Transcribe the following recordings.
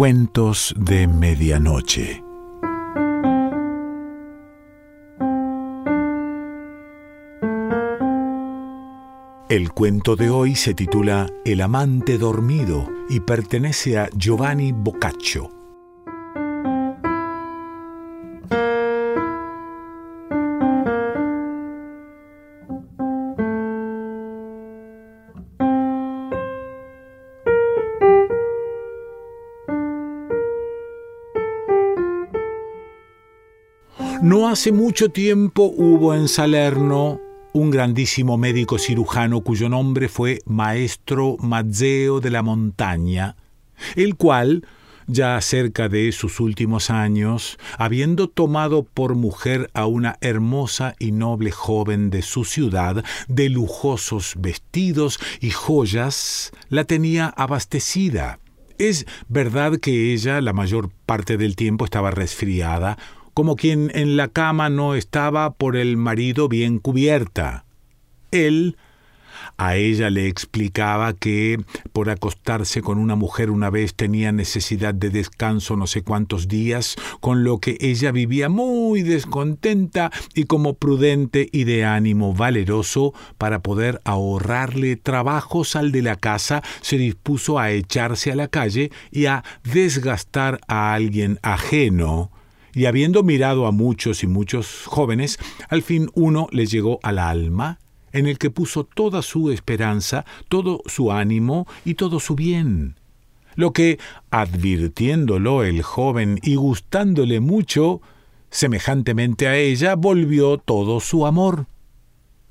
Cuentos de Medianoche. El cuento de hoy se titula El amante dormido y pertenece a Giovanni Boccaccio. Hace mucho tiempo hubo en Salerno un grandísimo médico cirujano cuyo nombre fue Maestro Mazzeo de la Montaña, el cual, ya cerca de sus últimos años, habiendo tomado por mujer a una hermosa y noble joven de su ciudad, de lujosos vestidos y joyas, la tenía abastecida. Es verdad que ella la mayor parte del tiempo estaba resfriada, como quien en la cama no estaba por el marido bien cubierta. Él a ella le explicaba que por acostarse con una mujer una vez tenía necesidad de descanso no sé cuántos días, con lo que ella vivía muy descontenta y como prudente y de ánimo valeroso para poder ahorrarle trabajos al de la casa, se dispuso a echarse a la calle y a desgastar a alguien ajeno y habiendo mirado a muchos y muchos jóvenes, al fin uno le llegó al alma, en el que puso toda su esperanza, todo su ánimo y todo su bien. Lo que, advirtiéndolo el joven y gustándole mucho, semejantemente a ella, volvió todo su amor.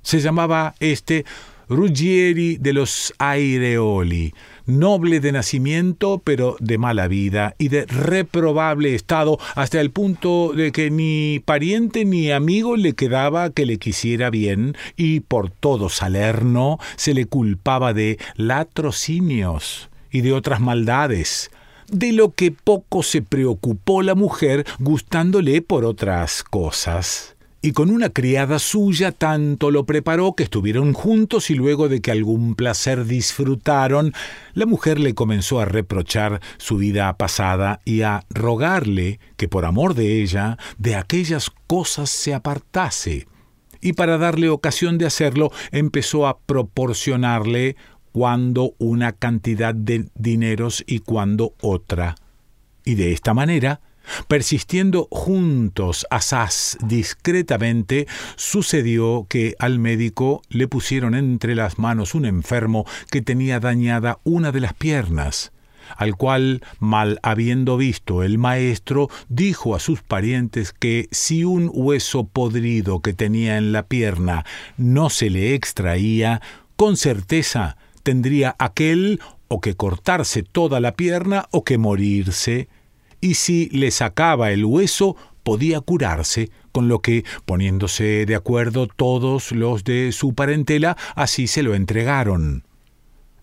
Se llamaba este Ruggieri de los Aireoli, noble de nacimiento, pero de mala vida y de reprobable estado, hasta el punto de que ni pariente ni amigo le quedaba que le quisiera bien, y por todo Salerno se le culpaba de latrocinios y de otras maldades, de lo que poco se preocupó la mujer, gustándole por otras cosas y con una criada suya tanto lo preparó que estuvieron juntos y luego de que algún placer disfrutaron, la mujer le comenzó a reprochar su vida pasada y a rogarle que por amor de ella de aquellas cosas se apartase. Y para darle ocasión de hacerlo, empezó a proporcionarle cuando una cantidad de dineros y cuando otra. Y de esta manera, Persistiendo juntos asaz discretamente, sucedió que al médico le pusieron entre las manos un enfermo que tenía dañada una de las piernas, al cual, mal habiendo visto el maestro, dijo a sus parientes que si un hueso podrido que tenía en la pierna no se le extraía, con certeza tendría aquel o que cortarse toda la pierna o que morirse y si le sacaba el hueso podía curarse, con lo que, poniéndose de acuerdo todos los de su parentela, así se lo entregaron.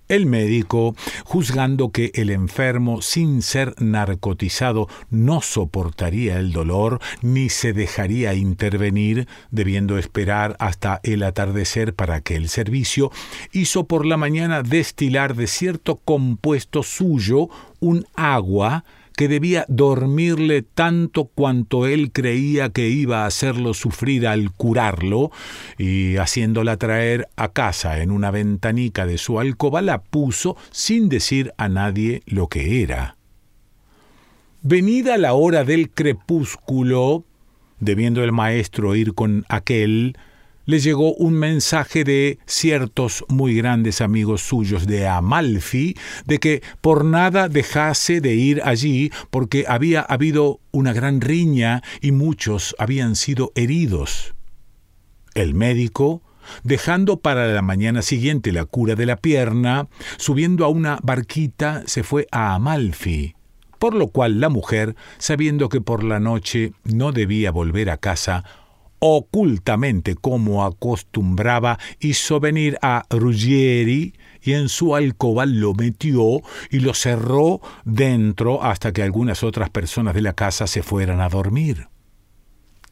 El médico, juzgando que el enfermo, sin ser narcotizado, no soportaría el dolor ni se dejaría intervenir, debiendo esperar hasta el atardecer para aquel servicio, hizo por la mañana destilar de cierto compuesto suyo un agua que debía dormirle tanto cuanto él creía que iba a hacerlo sufrir al curarlo, y haciéndola traer a casa en una ventanica de su alcoba, la puso sin decir a nadie lo que era. Venida la hora del crepúsculo, debiendo el maestro ir con aquel, le llegó un mensaje de ciertos muy grandes amigos suyos de Amalfi, de que por nada dejase de ir allí, porque había habido una gran riña y muchos habían sido heridos. El médico, dejando para la mañana siguiente la cura de la pierna, subiendo a una barquita, se fue a Amalfi por lo cual la mujer, sabiendo que por la noche no debía volver a casa, ocultamente como acostumbraba, hizo venir a Ruggieri y en su alcoba lo metió y lo cerró dentro hasta que algunas otras personas de la casa se fueran a dormir.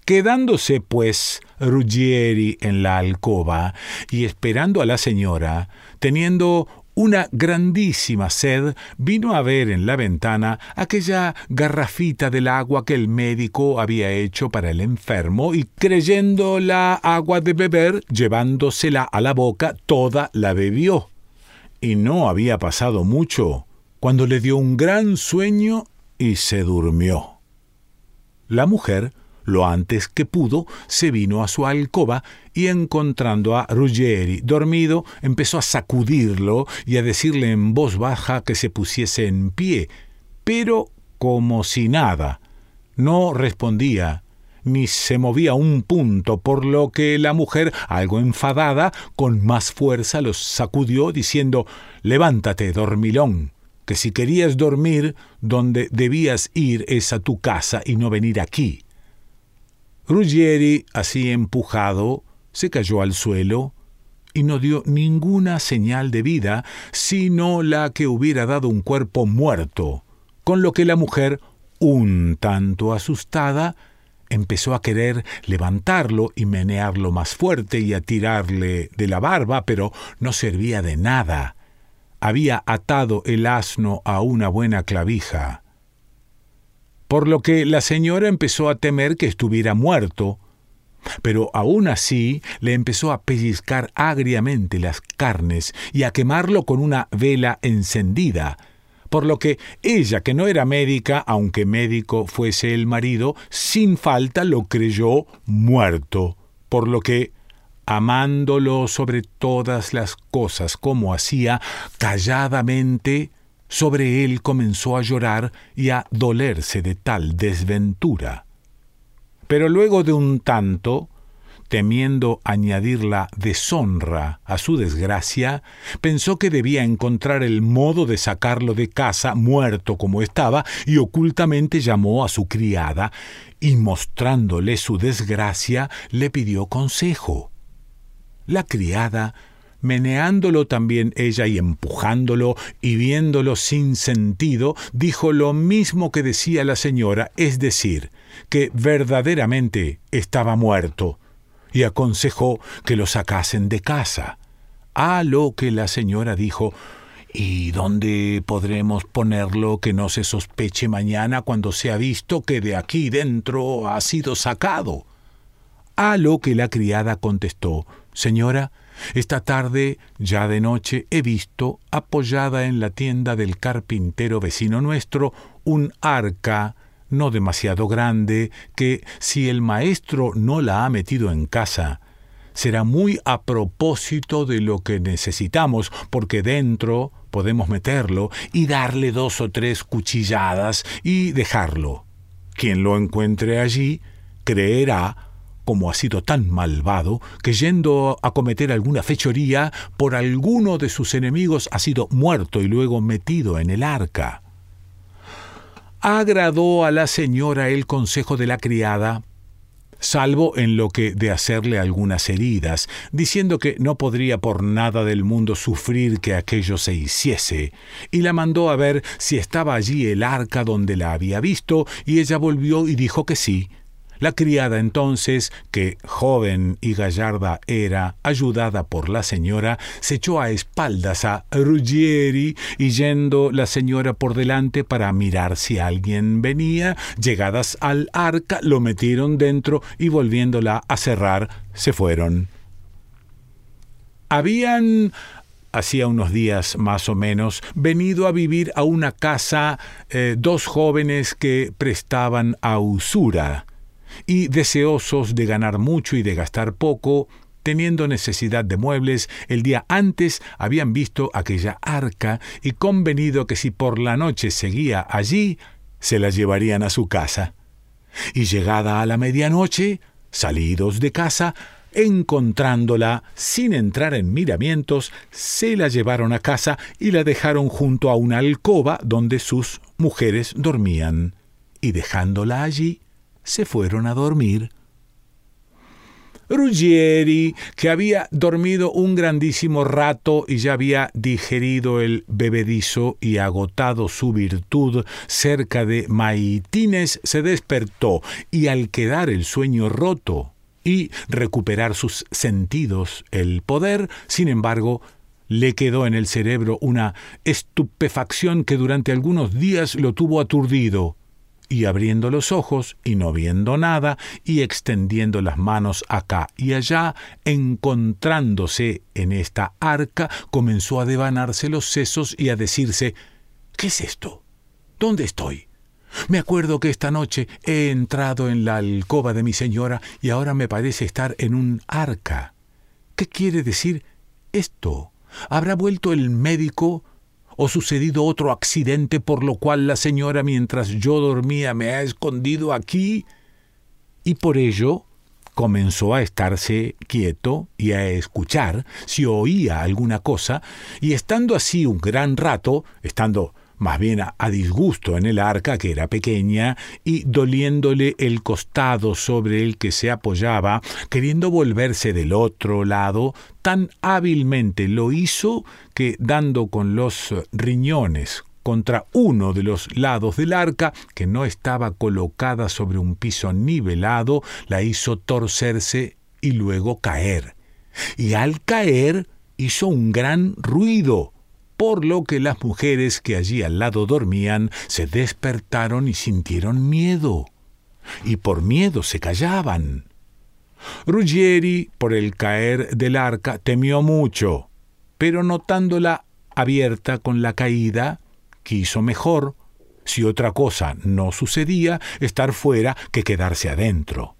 Quedándose, pues, Ruggieri en la alcoba y esperando a la señora, teniendo una grandísima sed vino a ver en la ventana aquella garrafita del agua que el médico había hecho para el enfermo y creyendo la agua de beber, llevándosela a la boca, toda la bebió. Y no había pasado mucho cuando le dio un gran sueño y se durmió. La mujer lo antes que pudo, se vino a su alcoba y encontrando a Ruggeri dormido, empezó a sacudirlo y a decirle en voz baja que se pusiese en pie, pero como si nada. No respondía, ni se movía un punto, por lo que la mujer, algo enfadada, con más fuerza los sacudió, diciendo Levántate, dormilón, que si querías dormir, donde debías ir es a tu casa y no venir aquí. Ruggieri, así empujado, se cayó al suelo y no dio ninguna señal de vida, sino la que hubiera dado un cuerpo muerto, con lo que la mujer, un tanto asustada, empezó a querer levantarlo y menearlo más fuerte y a tirarle de la barba, pero no servía de nada. Había atado el asno a una buena clavija por lo que la señora empezó a temer que estuviera muerto, pero aún así le empezó a pellizcar agriamente las carnes y a quemarlo con una vela encendida, por lo que ella, que no era médica, aunque médico fuese el marido, sin falta lo creyó muerto, por lo que, amándolo sobre todas las cosas como hacía, calladamente sobre él comenzó a llorar y a dolerse de tal desventura. Pero luego de un tanto, temiendo añadir la deshonra a su desgracia, pensó que debía encontrar el modo de sacarlo de casa muerto como estaba, y ocultamente llamó a su criada, y mostrándole su desgracia, le pidió consejo. La criada meneándolo también ella y empujándolo y viéndolo sin sentido, dijo lo mismo que decía la señora, es decir, que verdaderamente estaba muerto, y aconsejó que lo sacasen de casa. A lo que la señora dijo, ¿Y dónde podremos ponerlo que no se sospeche mañana cuando se ha visto que de aquí dentro ha sido sacado? A lo que la criada contestó, Señora, esta tarde, ya de noche, he visto, apoyada en la tienda del carpintero vecino nuestro, un arca no demasiado grande, que, si el maestro no la ha metido en casa, será muy a propósito de lo que necesitamos, porque dentro podemos meterlo y darle dos o tres cuchilladas y dejarlo. Quien lo encuentre allí creerá como ha sido tan malvado, que yendo a cometer alguna fechoría, por alguno de sus enemigos ha sido muerto y luego metido en el arca. Agradó a la señora el consejo de la criada, salvo en lo que de hacerle algunas heridas, diciendo que no podría por nada del mundo sufrir que aquello se hiciese, y la mandó a ver si estaba allí el arca donde la había visto, y ella volvió y dijo que sí, la criada entonces, que joven y gallarda era, ayudada por la señora, se echó a espaldas a Ruggieri y yendo la señora por delante para mirar si alguien venía, llegadas al arca, lo metieron dentro y volviéndola a cerrar, se fueron. Habían hacía unos días más o menos, venido a vivir a una casa eh, dos jóvenes que prestaban a usura y deseosos de ganar mucho y de gastar poco, teniendo necesidad de muebles, el día antes habían visto aquella arca y convenido que si por la noche seguía allí, se la llevarían a su casa. Y llegada a la medianoche, salidos de casa, encontrándola sin entrar en miramientos, se la llevaron a casa y la dejaron junto a una alcoba donde sus mujeres dormían, y dejándola allí, se fueron a dormir. Ruggieri, que había dormido un grandísimo rato y ya había digerido el bebedizo y agotado su virtud cerca de Maitines, se despertó y al quedar el sueño roto y recuperar sus sentidos, el poder, sin embargo, le quedó en el cerebro una estupefacción que durante algunos días lo tuvo aturdido, y abriendo los ojos y no viendo nada, y extendiendo las manos acá y allá, encontrándose en esta arca, comenzó a devanarse los sesos y a decirse ¿Qué es esto? ¿Dónde estoy? Me acuerdo que esta noche he entrado en la alcoba de mi señora y ahora me parece estar en un arca. ¿Qué quiere decir esto? ¿Habrá vuelto el médico o sucedido otro accidente por lo cual la señora mientras yo dormía me ha escondido aquí? Y por ello comenzó a estarse quieto y a escuchar si oía alguna cosa, y estando así un gran rato, estando más bien a, disgusto en el arca, que era pequeña, y doliéndole el costado sobre el que se apoyaba, queriendo volverse del otro lado, tan hábilmente lo hizo que, dando con los riñones contra uno de los lados del arca, que no estaba colocada sobre un piso nivelado, la hizo torcerse y luego caer. Y al caer hizo un gran ruido, por lo que las mujeres que allí al lado dormían se despertaron y sintieron miedo, y por miedo se callaban. Ruggieri, por el caer del arca, temió mucho, pero notándola abierta con la caída, quiso mejor, si otra cosa no sucedía, estar fuera que quedarse adentro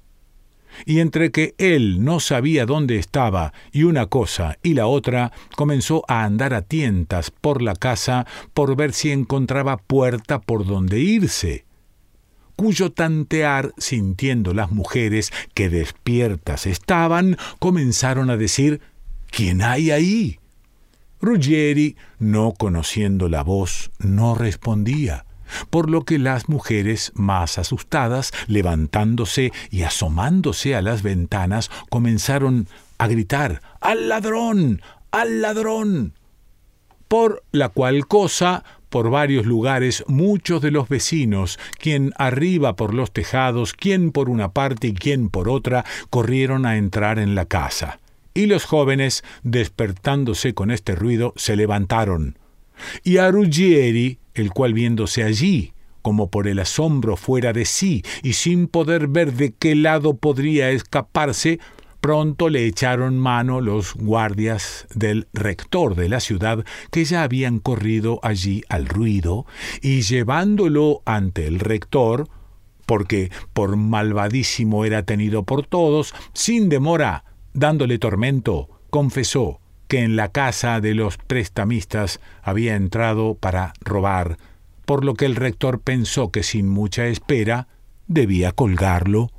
y entre que él no sabía dónde estaba y una cosa y la otra, comenzó a andar a tientas por la casa por ver si encontraba puerta por donde irse cuyo tantear, sintiendo las mujeres que despiertas estaban, comenzaron a decir ¿Quién hay ahí? Ruggieri, no conociendo la voz, no respondía por lo que las mujeres, más asustadas, levantándose y asomándose a las ventanas, comenzaron a gritar ¡Al ladrón! ¡Al ladrón! Por la cual cosa, por varios lugares, muchos de los vecinos, quien arriba por los tejados, quien por una parte y quien por otra, corrieron a entrar en la casa. Y los jóvenes, despertándose con este ruido, se levantaron. Y a Ruggieri, el cual viéndose allí, como por el asombro fuera de sí y sin poder ver de qué lado podría escaparse, pronto le echaron mano los guardias del rector de la ciudad que ya habían corrido allí al ruido, y llevándolo ante el rector, porque por malvadísimo era tenido por todos, sin demora, dándole tormento, confesó que en la casa de los prestamistas había entrado para robar, por lo que el rector pensó que sin mucha espera debía colgarlo.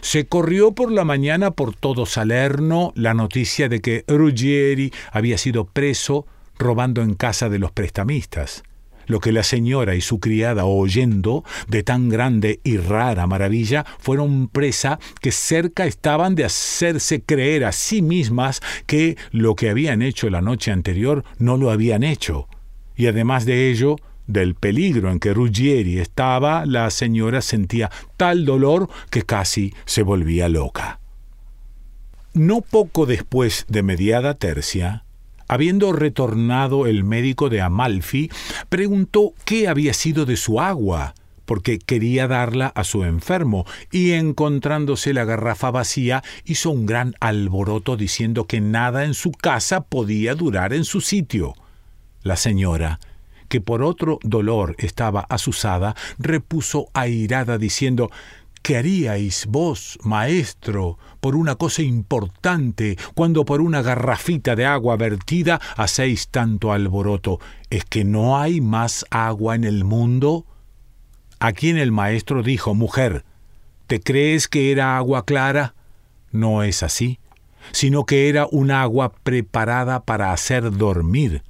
Se corrió por la mañana por todo Salerno la noticia de que Ruggieri había sido preso robando en casa de los prestamistas lo que la señora y su criada, oyendo de tan grande y rara maravilla, fueron presa que cerca estaban de hacerse creer a sí mismas que lo que habían hecho la noche anterior no lo habían hecho. Y además de ello, del peligro en que Ruggieri estaba, la señora sentía tal dolor que casi se volvía loca. No poco después de mediada tercia, Habiendo retornado el médico de Amalfi, preguntó qué había sido de su agua, porque quería darla a su enfermo, y encontrándose la garrafa vacía, hizo un gran alboroto diciendo que nada en su casa podía durar en su sitio. La señora, que por otro dolor estaba asusada, repuso airada diciendo ¿Qué haríais vos, maestro, por una cosa importante, cuando por una garrafita de agua vertida hacéis tanto alboroto? ¿Es que no hay más agua en el mundo? A quien el maestro dijo, Mujer, ¿te crees que era agua clara? No es así, sino que era un agua preparada para hacer dormir.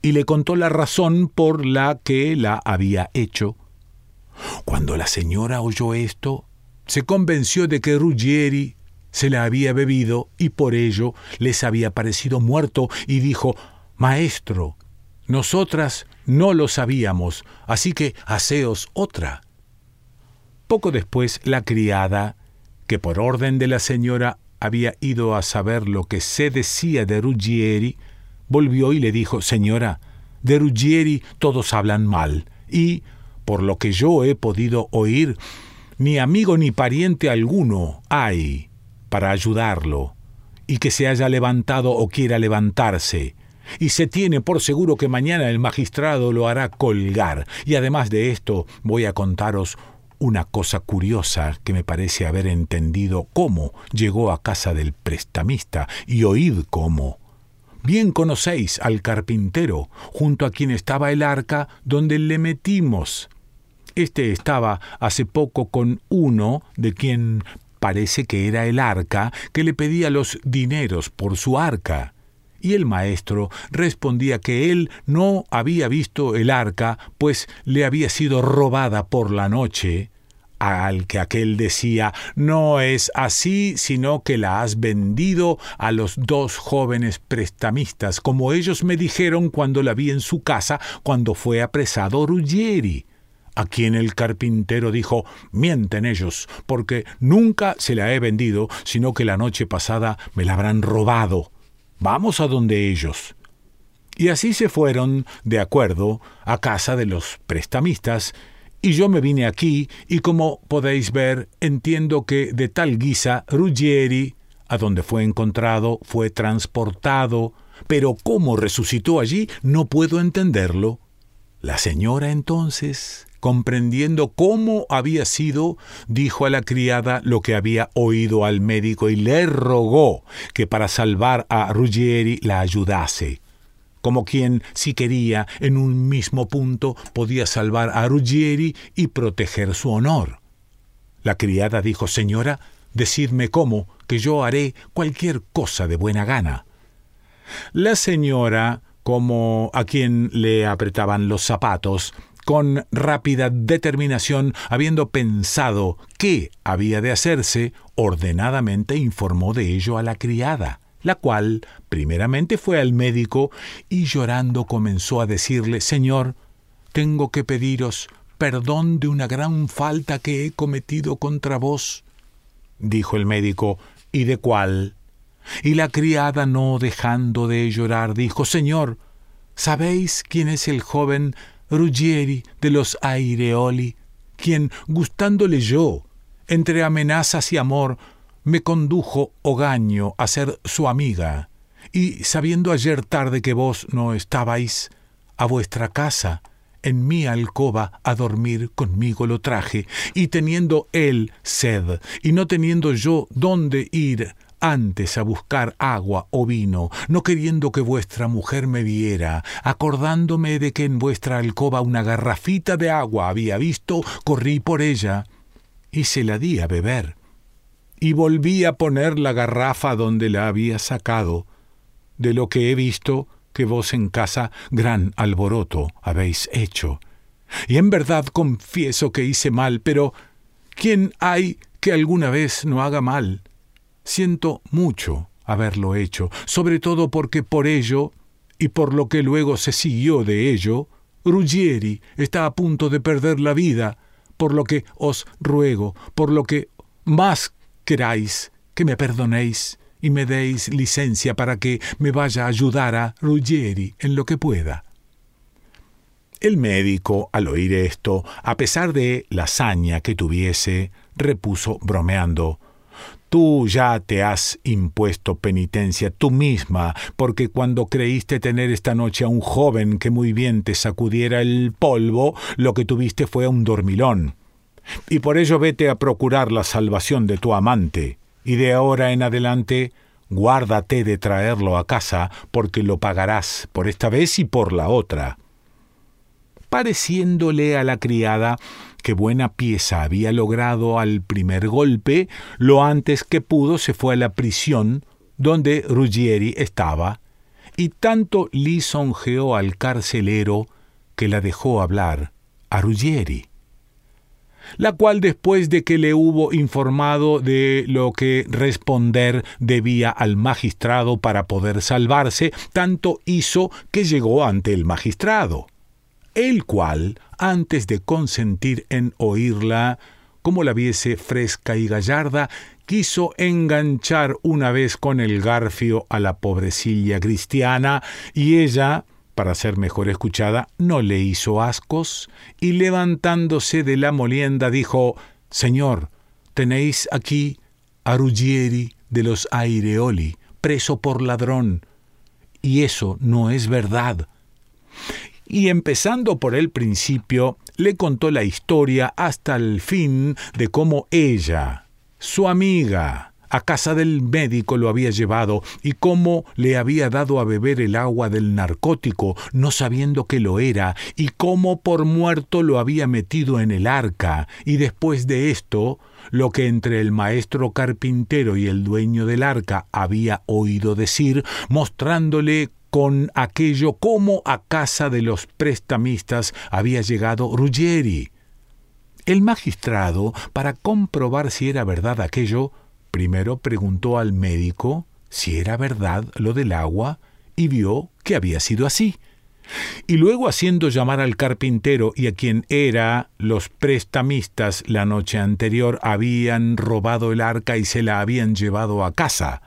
Y le contó la razón por la que la había hecho cuando la señora oyó esto, se convenció de que Ruggieri se la había bebido y por ello les había parecido muerto y dijo, Maestro, nosotras no lo sabíamos, así que haceos otra. Poco después la criada, que por orden de la señora había ido a saber lo que se decía de Ruggieri, volvió y le dijo, Señora, de Ruggieri todos hablan mal, y, por lo que yo he podido oír, ni amigo ni pariente alguno hay para ayudarlo, y que se haya levantado o quiera levantarse, y se tiene por seguro que mañana el magistrado lo hará colgar. Y además de esto, voy a contaros una cosa curiosa que me parece haber entendido cómo llegó a casa del prestamista, y oíd cómo. Bien conocéis al carpintero, junto a quien estaba el arca donde le metimos. Este estaba hace poco con uno de quien parece que era el arca, que le pedía los dineros por su arca. Y el maestro respondía que él no había visto el arca, pues le había sido robada por la noche, al que aquel decía No es así, sino que la has vendido a los dos jóvenes prestamistas, como ellos me dijeron cuando la vi en su casa, cuando fue apresado Ruggieri a quien el carpintero dijo Mienten ellos, porque nunca se la he vendido, sino que la noche pasada me la habrán robado. Vamos a donde ellos. Y así se fueron, de acuerdo, a casa de los prestamistas, y yo me vine aquí, y como podéis ver, entiendo que de tal guisa Ruggieri, a donde fue encontrado, fue transportado, pero cómo resucitó allí no puedo entenderlo. La señora entonces, comprendiendo cómo había sido, dijo a la criada lo que había oído al médico y le rogó que para salvar a Ruggieri la ayudase como quien, si quería, en un mismo punto podía salvar a Ruggieri y proteger su honor. La criada dijo Señora, decidme cómo, que yo haré cualquier cosa de buena gana. La señora, como a quien le apretaban los zapatos, con rápida determinación, habiendo pensado qué había de hacerse, ordenadamente informó de ello a la criada, la cual primeramente fue al médico y llorando comenzó a decirle Señor, tengo que pediros perdón de una gran falta que he cometido contra vos. Dijo el médico, ¿y de cuál? Y la criada, no dejando de llorar, dijo, Señor, ¿sabéis quién es el joven Ruggieri de los Aireoli, quien, gustándole yo, entre amenazas y amor, me condujo hogaño a ser su amiga, y sabiendo ayer tarde que vos no estabais, a vuestra casa, en mi alcoba a dormir conmigo lo traje, y teniendo él sed, y no teniendo yo dónde ir, antes a buscar agua o vino, no queriendo que vuestra mujer me viera, acordándome de que en vuestra alcoba una garrafita de agua había visto, corrí por ella y se la di a beber. Y volví a poner la garrafa donde la había sacado, de lo que he visto que vos en casa gran alboroto habéis hecho. Y en verdad confieso que hice mal, pero ¿quién hay que alguna vez no haga mal? Siento mucho haberlo hecho, sobre todo porque por ello, y por lo que luego se siguió de ello, Ruggieri está a punto de perder la vida, por lo que os ruego, por lo que más queráis, que me perdonéis y me deis licencia para que me vaya a ayudar a Ruggieri en lo que pueda. El médico, al oír esto, a pesar de la saña que tuviese, repuso bromeando Tú ya te has impuesto penitencia tú misma, porque cuando creíste tener esta noche a un joven que muy bien te sacudiera el polvo, lo que tuviste fue un dormilón. Y por ello vete a procurar la salvación de tu amante, y de ahora en adelante guárdate de traerlo a casa, porque lo pagarás por esta vez y por la otra. Pareciéndole a la criada que buena pieza había logrado al primer golpe, lo antes que pudo se fue a la prisión donde Ruggieri estaba, y tanto lisonjeó al carcelero que la dejó hablar a Ruggieri la cual después de que le hubo informado de lo que responder debía al magistrado para poder salvarse, tanto hizo que llegó ante el magistrado el cual, antes de consentir en oírla, como la viese fresca y gallarda, quiso enganchar una vez con el garfio a la pobrecilla cristiana, y ella, para ser mejor escuchada, no le hizo ascos, y levantándose de la molienda dijo Señor, tenéis aquí a Ruggieri de los Aireoli, preso por ladrón, y eso no es verdad. Y empezando por el principio, le contó la historia hasta el fin de cómo ella, su amiga, a casa del médico lo había llevado y cómo le había dado a beber el agua del narcótico, no sabiendo que lo era, y cómo por muerto lo había metido en el arca, y después de esto, lo que entre el maestro carpintero y el dueño del arca había oído decir, mostrándole con aquello cómo a casa de los prestamistas había llegado Ruggieri. El magistrado, para comprobar si era verdad aquello, primero preguntó al médico si era verdad lo del agua y vio que había sido así. Y luego haciendo llamar al carpintero y a quien era los prestamistas la noche anterior habían robado el arca y se la habían llevado a casa.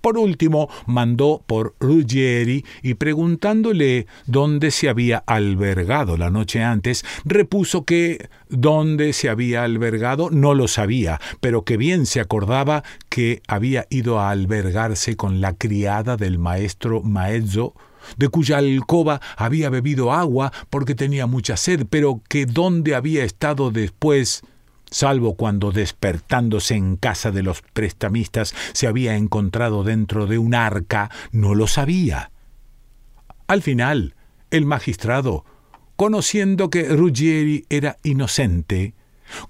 Por último, mandó por Ruggieri y preguntándole dónde se había albergado la noche antes, repuso que dónde se había albergado no lo sabía, pero que bien se acordaba que había ido a albergarse con la criada del maestro Maezzo de cuya alcoba había bebido agua porque tenía mucha sed, pero que dónde había estado después, salvo cuando despertándose en casa de los prestamistas se había encontrado dentro de un arca, no lo sabía. Al final, el magistrado, conociendo que Ruggieri era inocente,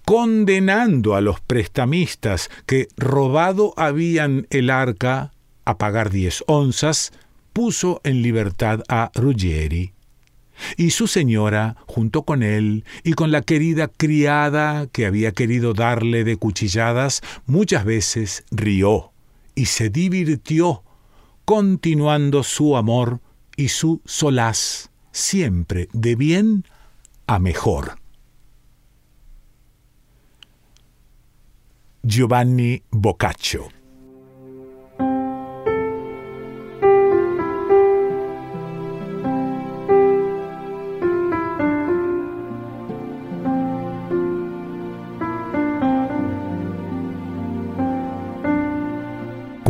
condenando a los prestamistas que robado habían el arca a pagar diez onzas, puso en libertad a Ruggieri. Y su señora, junto con él, y con la querida criada que había querido darle de cuchilladas, muchas veces rió y se divirtió, continuando su amor y su solaz, siempre de bien a mejor. Giovanni Boccaccio